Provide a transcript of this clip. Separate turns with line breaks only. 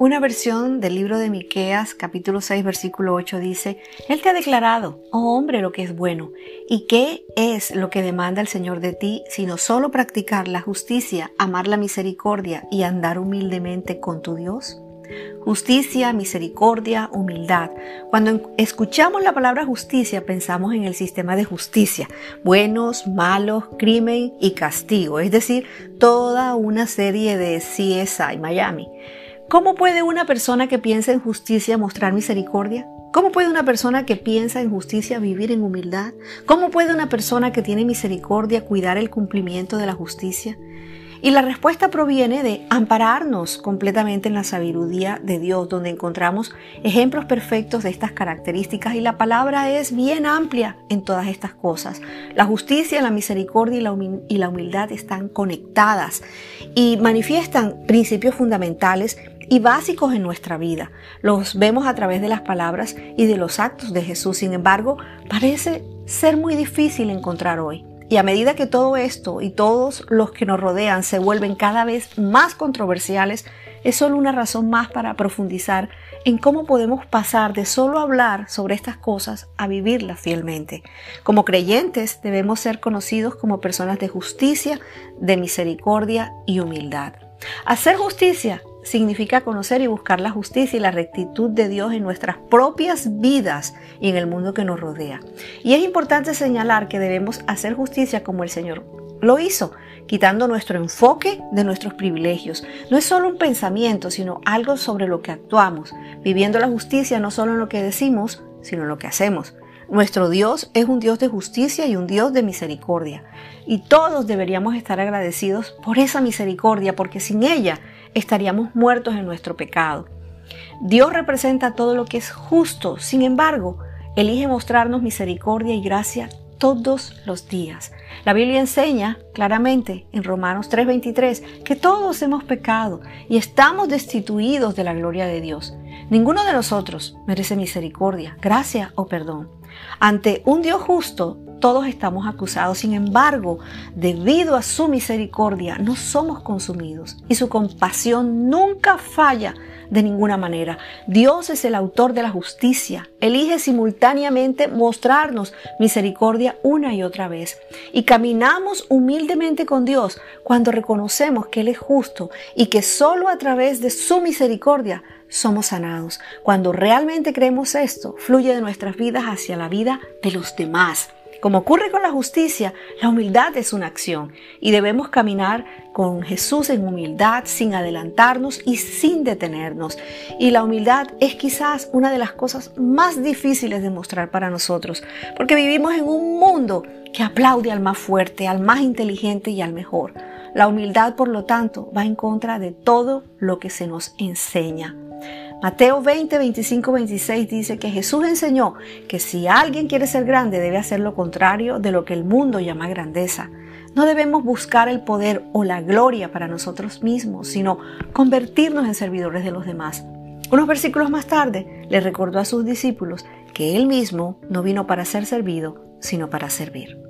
Una versión del libro de Miqueas, capítulo 6, versículo 8 dice: Él te ha declarado, oh hombre, lo que es bueno. ¿Y qué es lo que demanda el Señor de ti, sino solo practicar la justicia, amar la misericordia y andar humildemente con tu Dios? Justicia, misericordia, humildad. Cuando escuchamos la palabra justicia pensamos en el sistema de justicia, buenos, malos, crimen y castigo, es decir, toda una serie de CSI Miami. ¿Cómo puede una persona que piensa en justicia mostrar misericordia? ¿Cómo puede una persona que piensa en justicia vivir en humildad? ¿Cómo puede una persona que tiene misericordia cuidar el cumplimiento de la justicia? Y la respuesta proviene de ampararnos completamente en la sabiduría de Dios, donde encontramos ejemplos perfectos de estas características y la palabra es bien amplia en todas estas cosas. La justicia, la misericordia y la humildad están conectadas y manifiestan principios fundamentales y básicos en nuestra vida. Los vemos a través de las palabras y de los actos de Jesús. Sin embargo, parece ser muy difícil encontrar hoy. Y a medida que todo esto y todos los que nos rodean se vuelven cada vez más controversiales, es solo una razón más para profundizar en cómo podemos pasar de solo hablar sobre estas cosas a vivirlas fielmente. Como creyentes debemos ser conocidos como personas de justicia, de misericordia y humildad. Hacer justicia significa conocer y buscar la justicia y la rectitud de Dios en nuestras propias vidas y en el mundo que nos rodea. Y es importante señalar que debemos hacer justicia como el Señor lo hizo, quitando nuestro enfoque de nuestros privilegios. No es solo un pensamiento, sino algo sobre lo que actuamos, viviendo la justicia no solo en lo que decimos, sino en lo que hacemos. Nuestro Dios es un Dios de justicia y un Dios de misericordia. Y todos deberíamos estar agradecidos por esa misericordia, porque sin ella estaríamos muertos en nuestro pecado. Dios representa todo lo que es justo, sin embargo, elige mostrarnos misericordia y gracia todos los días. La Biblia enseña claramente en Romanos 3:23 que todos hemos pecado y estamos destituidos de la gloria de Dios. Ninguno de nosotros merece misericordia, gracia o perdón. Ante un Dios justo, todos estamos acusados. Sin embargo, debido a su misericordia, no somos consumidos y su compasión nunca falla de ninguna manera. Dios es el autor de la justicia. Elige simultáneamente mostrarnos misericordia una y otra vez. Y caminamos humildemente con Dios cuando reconocemos que Él es justo y que solo a través de su misericordia somos sanados. Cuando realmente creemos esto, fluye de nuestras vidas hacia la vida de los demás. Como ocurre con la justicia, la humildad es una acción y debemos caminar con Jesús en humildad, sin adelantarnos y sin detenernos. Y la humildad es quizás una de las cosas más difíciles de mostrar para nosotros, porque vivimos en un mundo que aplaude al más fuerte, al más inteligente y al mejor. La humildad, por lo tanto, va en contra de todo lo que se nos enseña. Mateo 20, 25, 26 dice que Jesús enseñó que si alguien quiere ser grande debe hacer lo contrario de lo que el mundo llama grandeza. No debemos buscar el poder o la gloria para nosotros mismos, sino convertirnos en servidores de los demás. Unos versículos más tarde le recordó a sus discípulos que él mismo no vino para ser servido, sino para servir.